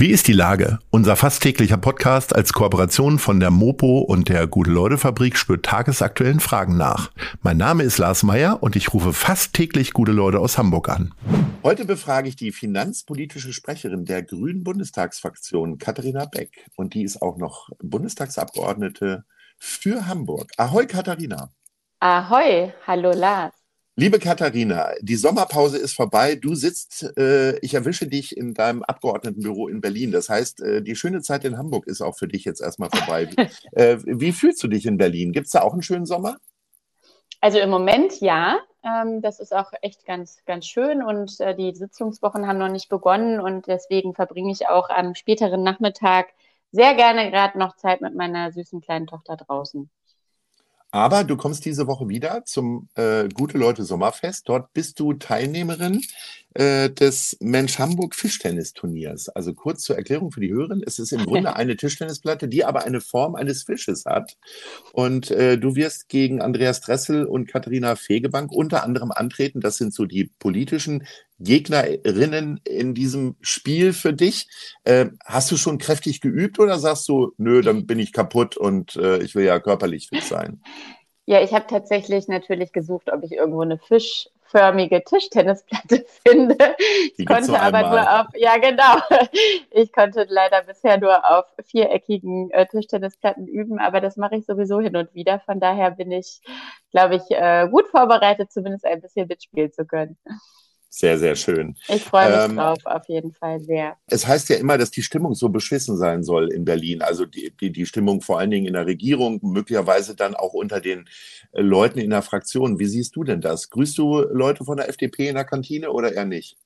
Wie ist die Lage? Unser fast täglicher Podcast als Kooperation von der Mopo und der Gute-Leute-Fabrik spürt tagesaktuellen Fragen nach. Mein Name ist Lars Meyer und ich rufe fast täglich gute Leute aus Hamburg an. Heute befrage ich die finanzpolitische Sprecherin der Grünen Bundestagsfraktion, Katharina Beck. Und die ist auch noch Bundestagsabgeordnete für Hamburg. Ahoi, Katharina. Ahoi, hallo Lars. Liebe Katharina, die Sommerpause ist vorbei. Du sitzt, äh, ich erwische dich in deinem Abgeordnetenbüro in Berlin. Das heißt, äh, die schöne Zeit in Hamburg ist auch für dich jetzt erstmal vorbei. äh, wie fühlst du dich in Berlin? Gibt es da auch einen schönen Sommer? Also im Moment ja. Ähm, das ist auch echt ganz, ganz schön und äh, die Sitzungswochen haben noch nicht begonnen und deswegen verbringe ich auch am späteren Nachmittag sehr gerne gerade noch Zeit mit meiner süßen kleinen Tochter draußen. Aber du kommst diese Woche wieder zum äh, Gute Leute Sommerfest. Dort bist du Teilnehmerin äh, des Mensch Hamburg Fischtennisturniers. Also kurz zur Erklärung für die Hörerin. Es ist im Grunde eine Tischtennisplatte, die aber eine Form eines Fisches hat. Und äh, du wirst gegen Andreas Dressel und Katharina Fegebank unter anderem antreten. Das sind so die politischen Gegnerinnen in diesem Spiel für dich. Äh, hast du schon kräftig geübt oder sagst du, nö, dann bin ich kaputt und äh, ich will ja körperlich fit sein? Ja, ich habe tatsächlich natürlich gesucht, ob ich irgendwo eine fischförmige Tischtennisplatte finde. Die ich konnte aber einmal. nur auf, ja genau, ich konnte leider bisher nur auf viereckigen äh, Tischtennisplatten üben, aber das mache ich sowieso hin und wieder. Von daher bin ich, glaube ich, äh, gut vorbereitet, zumindest ein bisschen mitspielen zu können. Sehr, sehr schön. Ich freue mich ähm, drauf, auf jeden Fall sehr. Es heißt ja immer, dass die Stimmung so beschissen sein soll in Berlin. Also die, die, die Stimmung vor allen Dingen in der Regierung, möglicherweise dann auch unter den äh, Leuten in der Fraktion. Wie siehst du denn das? Grüßt du Leute von der FDP in der Kantine oder eher nicht?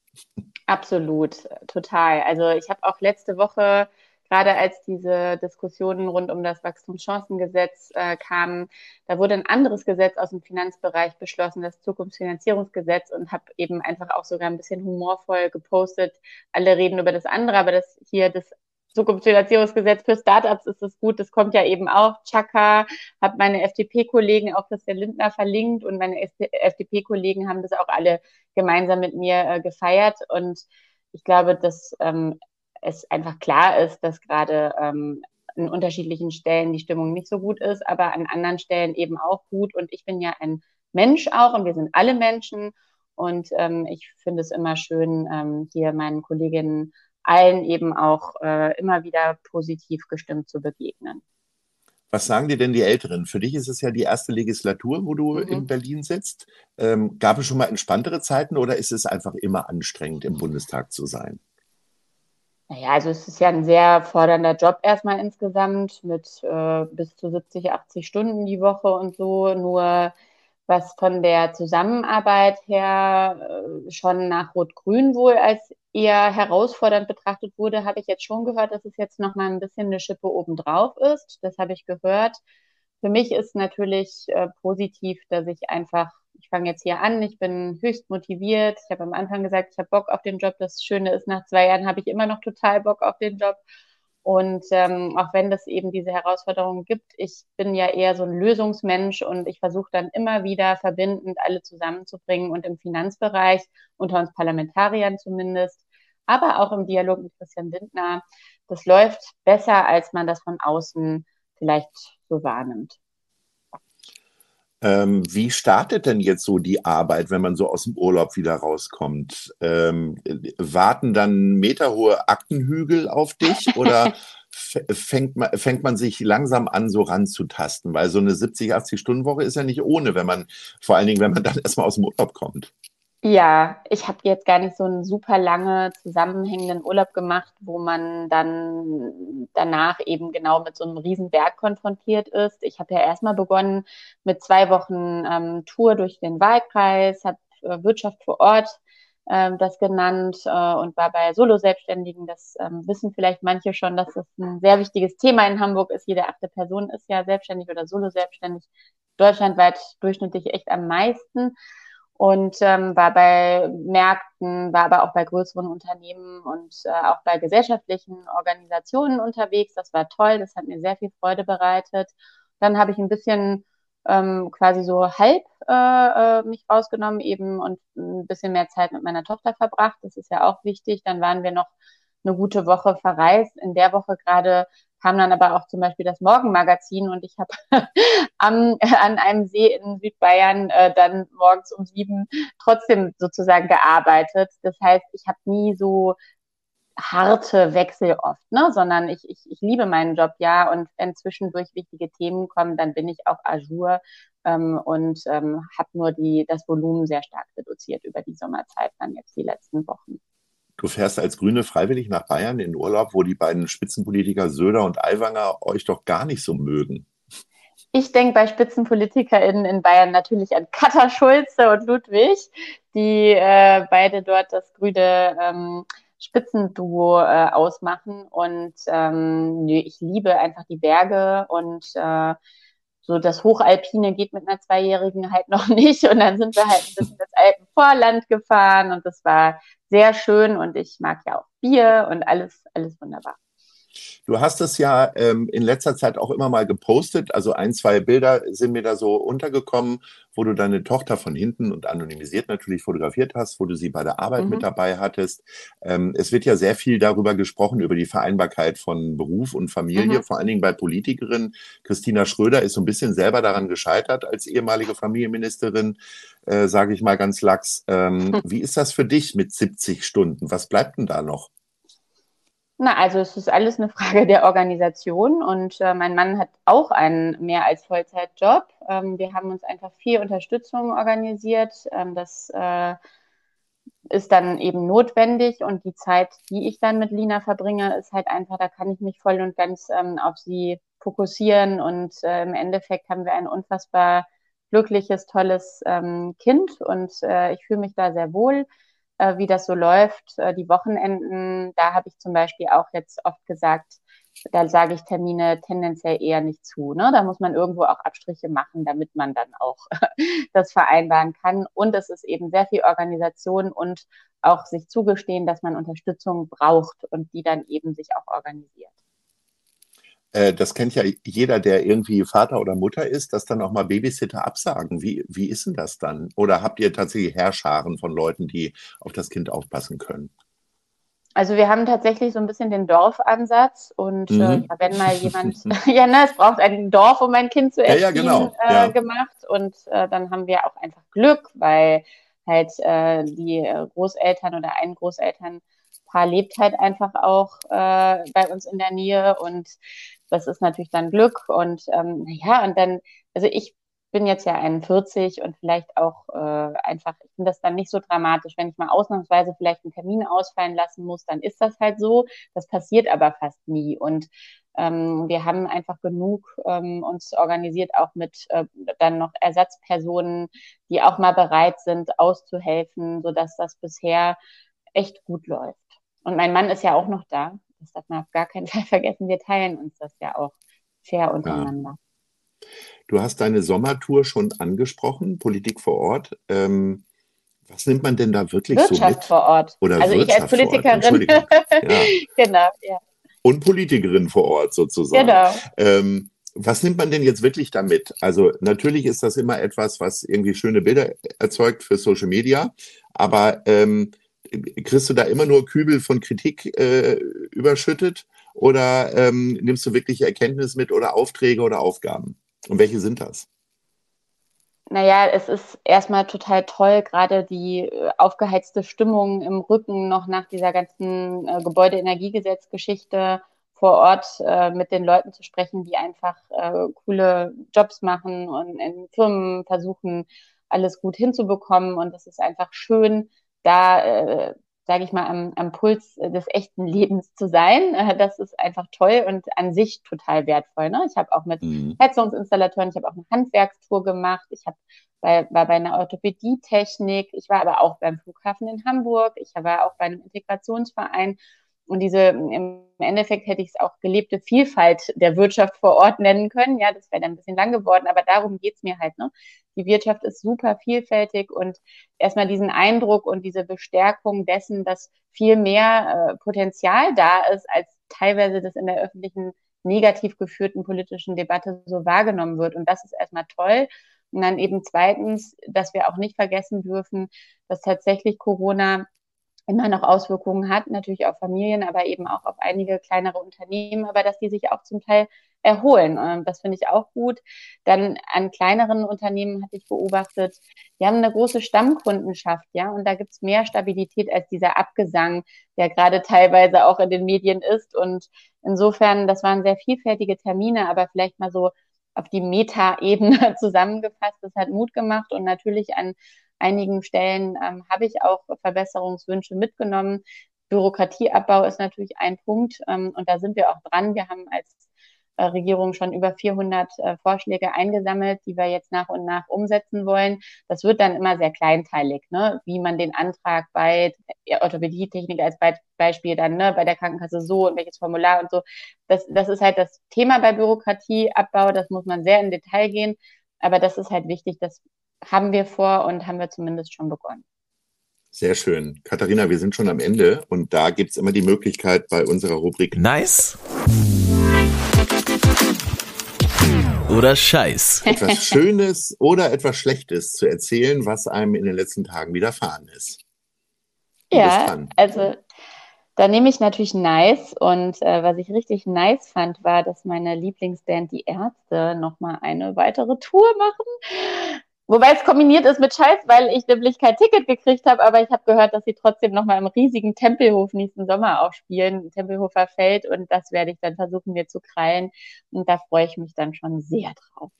Absolut, total. Also ich habe auch letzte Woche gerade als diese Diskussionen rund um das Wachstumschancengesetz äh, kamen, da wurde ein anderes Gesetz aus dem Finanzbereich beschlossen, das Zukunftsfinanzierungsgesetz, und habe eben einfach auch sogar ein bisschen humorvoll gepostet. Alle reden über das andere, aber das hier das Zukunftsfinanzierungsgesetz für Startups ist es gut. Das kommt ja eben auch. Chaka, habe meine FDP-Kollegen, auch Christian Lindner verlinkt und meine FDP-Kollegen haben das auch alle gemeinsam mit mir äh, gefeiert. Und ich glaube, dass ähm, es einfach klar ist, dass gerade ähm, an unterschiedlichen Stellen die Stimmung nicht so gut ist, aber an anderen Stellen eben auch gut. Und ich bin ja ein Mensch auch und wir sind alle Menschen. Und ähm, ich finde es immer schön, ähm, hier meinen Kolleginnen allen eben auch äh, immer wieder positiv gestimmt zu begegnen. Was sagen dir denn die Älteren? Für dich ist es ja die erste Legislatur, wo du mhm. in Berlin sitzt. Ähm, gab es schon mal entspanntere Zeiten oder ist es einfach immer anstrengend, im Bundestag zu sein? Naja, also es ist ja ein sehr fordernder Job erstmal insgesamt mit äh, bis zu 70, 80 Stunden die Woche und so. Nur was von der Zusammenarbeit her äh, schon nach Rot-Grün wohl als eher herausfordernd betrachtet wurde, habe ich jetzt schon gehört, dass es jetzt nochmal ein bisschen eine Schippe obendrauf ist. Das habe ich gehört. Für mich ist natürlich äh, positiv, dass ich einfach ich fange jetzt hier an, ich bin höchst motiviert. Ich habe am Anfang gesagt, ich habe Bock auf den Job. Das Schöne ist, nach zwei Jahren habe ich immer noch total Bock auf den Job. Und ähm, auch wenn es eben diese Herausforderungen gibt, ich bin ja eher so ein Lösungsmensch und ich versuche dann immer wieder verbindend alle zusammenzubringen und im Finanzbereich, unter uns Parlamentariern zumindest, aber auch im Dialog mit Christian Lindner, das läuft besser, als man das von außen vielleicht so wahrnimmt. Ähm, wie startet denn jetzt so die Arbeit, wenn man so aus dem Urlaub wieder rauskommt? Ähm, warten dann meterhohe Aktenhügel auf dich oder fängt man, fängt man sich langsam an, so ranzutasten? Weil so eine 70, 80 Stunden Woche ist ja nicht ohne, wenn man, vor allen Dingen, wenn man dann erstmal aus dem Urlaub kommt. Ja, ich habe jetzt gar nicht so einen super lange zusammenhängenden Urlaub gemacht, wo man dann danach eben genau mit so einem riesen Berg konfrontiert ist. Ich habe ja erstmal begonnen mit zwei Wochen ähm, Tour durch den Wahlkreis, habe äh, Wirtschaft vor Ort äh, das genannt äh, und war bei Solo-Selbstständigen. Das ähm, wissen vielleicht manche schon, dass das ein sehr wichtiges Thema in Hamburg ist. Jede achte Person ist ja selbstständig oder Solo-Selbstständig. Deutschlandweit durchschnittlich echt am meisten. Und ähm, war bei Märkten, war aber auch bei größeren Unternehmen und äh, auch bei gesellschaftlichen Organisationen unterwegs. Das war toll, das hat mir sehr viel Freude bereitet. Dann habe ich ein bisschen ähm, quasi so halb äh, äh mich rausgenommen eben und ein bisschen mehr Zeit mit meiner Tochter verbracht. Das ist ja auch wichtig. Dann waren wir noch eine gute Woche verreist. In der Woche gerade kam dann aber auch zum Beispiel das Morgenmagazin und ich habe an einem See in Südbayern äh, dann morgens um sieben trotzdem sozusagen gearbeitet. Das heißt, ich habe nie so harte Wechsel oft, ne? sondern ich, ich, ich liebe meinen Job ja und wenn zwischendurch wichtige Themen kommen, dann bin ich auch Azure ähm, und ähm, habe nur die, das Volumen sehr stark reduziert über die Sommerzeit dann jetzt die letzten Wochen. Du fährst als Grüne freiwillig nach Bayern in Urlaub, wo die beiden Spitzenpolitiker Söder und Aiwanger euch doch gar nicht so mögen. Ich denke bei SpitzenpolitikerInnen in Bayern natürlich an Katha Schulze und Ludwig, die äh, beide dort das grüne ähm, Spitzenduo äh, ausmachen. Und ähm, nö, ich liebe einfach die Berge und äh, so das Hochalpine geht mit einer Zweijährigen halt noch nicht. Und dann sind wir halt ein bisschen das Alpenvorland gefahren und das war sehr schön und ich mag ja auch Bier und alles, alles wunderbar. Du hast es ja ähm, in letzter Zeit auch immer mal gepostet. Also ein, zwei Bilder sind mir da so untergekommen, wo du deine Tochter von hinten und anonymisiert natürlich fotografiert hast, wo du sie bei der Arbeit mhm. mit dabei hattest. Ähm, es wird ja sehr viel darüber gesprochen, über die Vereinbarkeit von Beruf und Familie, mhm. vor allen Dingen bei Politikerinnen. Christina Schröder ist so ein bisschen selber daran gescheitert als ehemalige Familienministerin, äh, sage ich mal ganz lax. Ähm, mhm. Wie ist das für dich mit 70 Stunden? Was bleibt denn da noch? Na, also es ist alles eine Frage der Organisation und äh, mein Mann hat auch einen mehr als Vollzeitjob. Ähm, wir haben uns einfach viel Unterstützung organisiert. Ähm, das äh, ist dann eben notwendig und die Zeit, die ich dann mit Lina verbringe, ist halt einfach, da kann ich mich voll und ganz ähm, auf sie fokussieren und äh, im Endeffekt haben wir ein unfassbar glückliches, tolles ähm, Kind und äh, ich fühle mich da sehr wohl äh, wie das so läuft. Äh, die Wochenenden, da habe ich zum Beispiel auch jetzt oft gesagt, da sage ich Termine tendenziell eher nicht zu. Ne? Da muss man irgendwo auch Abstriche machen, damit man dann auch das vereinbaren kann. Und es ist eben sehr viel Organisation und auch sich zugestehen, dass man Unterstützung braucht und die dann eben sich auch organisiert. Äh, das kennt ja jeder, der irgendwie Vater oder Mutter ist, dass dann auch mal Babysitter absagen. Wie, wie ist denn das dann? Oder habt ihr tatsächlich Herrscharen von Leuten, die auf das Kind aufpassen können? Also wir haben tatsächlich so ein bisschen den Dorfansatz und äh, mhm. äh, wenn mal jemand, ja, ne, es braucht ein Dorf, um ein Kind zu erziehen, ja, ja, genau. äh, ja. gemacht und äh, dann haben wir auch einfach Glück, weil halt äh, die Großeltern oder ein Großelternpaar lebt halt einfach auch bei uns in der Nähe und das ist natürlich dann Glück und ähm, naja, und dann, also ich bin jetzt ja 41 und vielleicht auch äh, einfach, ich finde das dann nicht so dramatisch. Wenn ich mal ausnahmsweise vielleicht einen Termin ausfallen lassen muss, dann ist das halt so. Das passiert aber fast nie. Und ähm, wir haben einfach genug ähm, uns organisiert, auch mit äh, dann noch Ersatzpersonen, die auch mal bereit sind, auszuhelfen, sodass das bisher echt gut läuft. Und mein Mann ist ja auch noch da. Das darf man auf gar keinen Fall vergessen. Wir teilen uns das ja auch fair untereinander. Ja. Du hast deine Sommertour schon angesprochen, Politik vor Ort. Ähm, was nimmt man denn da wirklich Wirtschaft so mit? vor Ort. Oder also Wirtschaft ich als Politikerin. ja. genau, ja. Und Politikerin vor Ort sozusagen. Genau. Ähm, was nimmt man denn jetzt wirklich damit? Also natürlich ist das immer etwas, was irgendwie schöne Bilder erzeugt für Social Media, aber ähm, kriegst du da immer nur Kübel von Kritik äh, überschüttet oder ähm, nimmst du wirklich Erkenntnis mit oder Aufträge oder Aufgaben? Und welche sind das? Naja, es ist erstmal total toll, gerade die äh, aufgeheizte Stimmung im Rücken noch nach dieser ganzen äh, Gebäudeenergiegesetzgeschichte vor Ort äh, mit den Leuten zu sprechen, die einfach äh, coole Jobs machen und in Firmen versuchen, alles gut hinzubekommen. Und es ist einfach schön, da, äh, sage ich mal, am, am Puls des echten Lebens zu sein. Äh, das ist einfach toll und an sich total wertvoll. Ne? Ich habe auch mit mhm. Heizungsinstallateuren, ich habe auch eine Handwerkstour gemacht, ich hab bei, war bei einer Orthopädietechnik, ich war aber auch beim Flughafen in Hamburg, ich war auch bei einem Integrationsverein. Und diese im Endeffekt hätte ich es auch gelebte Vielfalt der Wirtschaft vor Ort nennen können. Ja, das wäre dann ein bisschen lang geworden, aber darum geht's mir halt. Ne? Die Wirtschaft ist super vielfältig und erstmal diesen Eindruck und diese Bestärkung dessen, dass viel mehr äh, Potenzial da ist, als teilweise das in der öffentlichen negativ geführten politischen Debatte so wahrgenommen wird. Und das ist erstmal toll. Und dann eben zweitens, dass wir auch nicht vergessen dürfen, dass tatsächlich Corona immer noch Auswirkungen hat, natürlich auf Familien, aber eben auch auf einige kleinere Unternehmen, aber dass die sich auch zum Teil erholen. Das finde ich auch gut. Dann an kleineren Unternehmen hatte ich beobachtet, die haben eine große Stammkundenschaft, ja, und da gibt es mehr Stabilität als dieser Abgesang, der gerade teilweise auch in den Medien ist. Und insofern, das waren sehr vielfältige Termine, aber vielleicht mal so auf die Meta-Ebene zusammengefasst. Das hat Mut gemacht und natürlich an einigen Stellen ähm, habe ich auch Verbesserungswünsche mitgenommen. Bürokratieabbau ist natürlich ein Punkt ähm, und da sind wir auch dran. Wir haben als äh, Regierung schon über 400 äh, Vorschläge eingesammelt, die wir jetzt nach und nach umsetzen wollen. Das wird dann immer sehr kleinteilig, ne? wie man den Antrag bei Orthopädietechnik als Be Beispiel dann ne, bei der Krankenkasse so und welches Formular und so. Das, das ist halt das Thema bei Bürokratieabbau. Das muss man sehr in Detail gehen. Aber das ist halt wichtig, das haben wir vor und haben wir zumindest schon begonnen. Sehr schön. Katharina, wir sind schon am Ende und da gibt es immer die Möglichkeit bei unserer Rubrik Nice oder Scheiß. Etwas Schönes oder etwas Schlechtes zu erzählen, was einem in den letzten Tagen widerfahren ist. Du ja, also da nehme ich natürlich nice und äh, was ich richtig nice fand, war, dass meine Lieblingsband, die Ärzte, nochmal eine weitere Tour machen. Wobei es kombiniert ist mit Scheiß, weil ich nämlich kein Ticket gekriegt habe, aber ich habe gehört, dass sie trotzdem nochmal im riesigen Tempelhof nächsten Sommer auch spielen, Tempelhofer Feld, und das werde ich dann versuchen, mir zu krallen. Und da freue ich mich dann schon sehr drauf.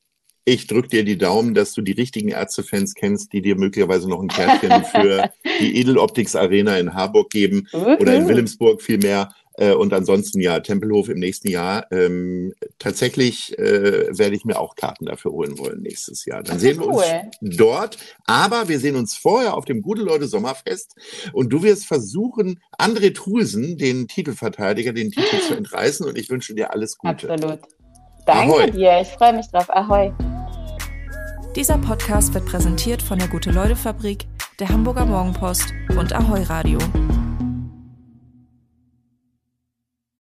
Ich drücke dir die Daumen, dass du die richtigen Ärztefans kennst, die dir möglicherweise noch ein Kärtchen für die Edeloptics Arena in Harburg geben oder in Wilhelmsburg vielmehr. Äh, und ansonsten ja, Tempelhof im nächsten Jahr. Ähm, tatsächlich äh, werde ich mir auch Karten dafür holen wollen nächstes Jahr. Dann sehen wir uns dort. Aber wir sehen uns vorher auf dem Gute Leute Sommerfest. Und du wirst versuchen, André Trulsen, den Titelverteidiger, den Titel zu entreißen. Und ich wünsche dir alles Gute. Absolut. Danke Ahoi. dir. Ich freue mich drauf. Ahoi. Dieser Podcast wird präsentiert von der Gute Leute Fabrik, der Hamburger Morgenpost und Ahoi Radio.